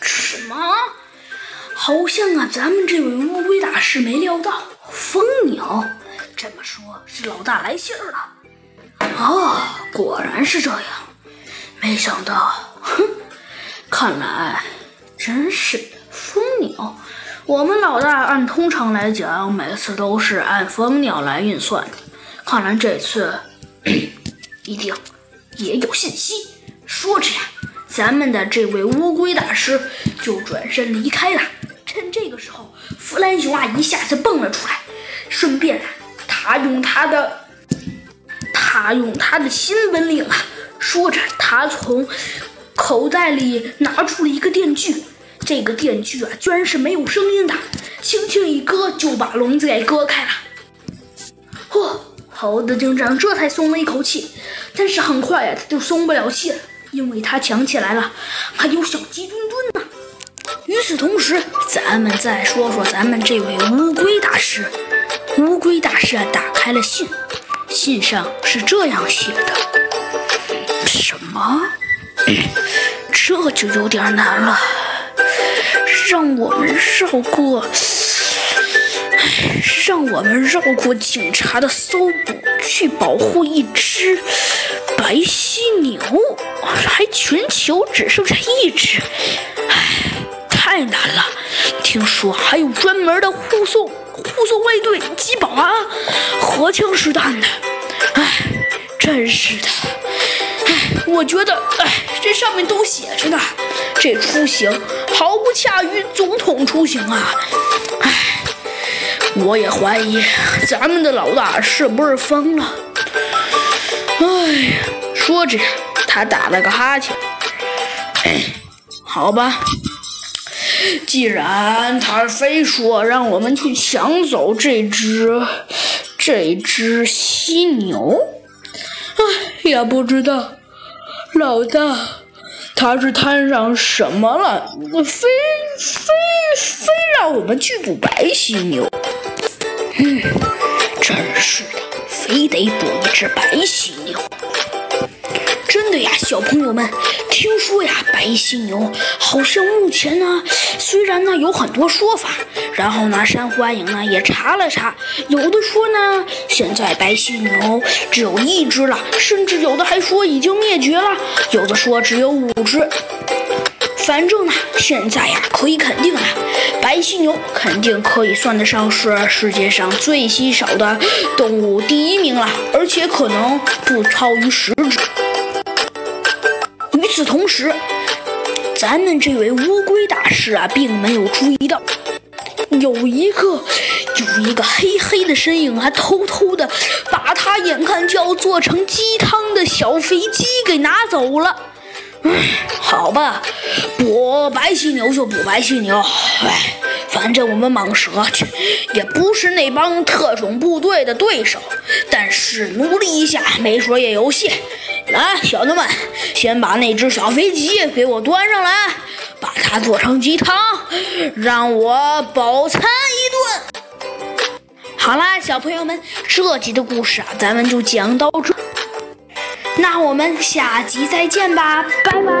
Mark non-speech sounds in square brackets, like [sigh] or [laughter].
什么？好像啊，咱们这位乌龟大师没料到蜂鸟。这么说，是老大来信儿了。哦，果然是这样。没想到，哼，看来真是蜂鸟。我们老大按通常来讲，每次都是按蜂鸟来运算的。看来这次 [coughs] 一定也有信息。说着呀，咱们的这位乌龟大师就转身离开了。趁这个时候，弗兰熊啊一下子蹦了出来，顺便啊，他用他的他用他的新本领啊，说着，他从口袋里拿出了一个电锯。这个电锯啊，居然是没有声音的，轻轻一割就把笼子给割开了。嚯！猴子警长这才松了一口气，但是很快呀，他就松不了气了，因为他想起来了，还有小鸡墩墩呢。与此同时，咱们再说说咱们这位乌龟大师。乌龟大师，打开了信，信上是这样写的：什么？这就有点难了，让我们绕过。让我们绕过警察的搜捕，去保护一只白犀牛，还全球只剩下一只，唉，太难了。听说还有专门的护送护送卫队及保安，荷枪实弹的，唉，真是的，唉，我觉得，唉，这上面都写着呢，这出行毫不亚于总统出行啊，我也怀疑咱们的老大是不是疯了。哎，说着，他打了个哈欠。好吧，既然他非说让我们去抢走这只这只犀牛，哎，也不知道老大他是摊上什么了，非非非让我们去捕白犀牛。嗯，[laughs] 真是的，非得捕一只白犀牛。真的呀，小朋友们，听说呀，白犀牛好像目前呢，虽然呢有很多说法，然后呢，山欢迎呢也查了查，有的说呢，现在白犀牛只有一只了，甚至有的还说已经灭绝了，有的说只有五只。反正呢，现在呀，可以肯定了，白犀牛肯定可以算得上是世界上最稀少的动物第一名了，而且可能不超于十只。与此同时，咱们这位乌龟大师啊，并没有注意到，有一个有一个黑黑的身影，还偷偷的把他眼看就要做成鸡汤的小飞机给拿走了。[clears throat] 好吧，捕白犀牛就捕白犀牛。唉，反正我们蟒蛇去 [laughs] 也不是那帮特种部队的对手，但是努力一下，没准也有戏。来，小子们，先把那只小飞机给我端上来，把它做成鸡汤，让我饱餐一顿。好啦，小朋友们，这集的故事啊，咱们就讲到这。那我们下集再见吧，拜拜。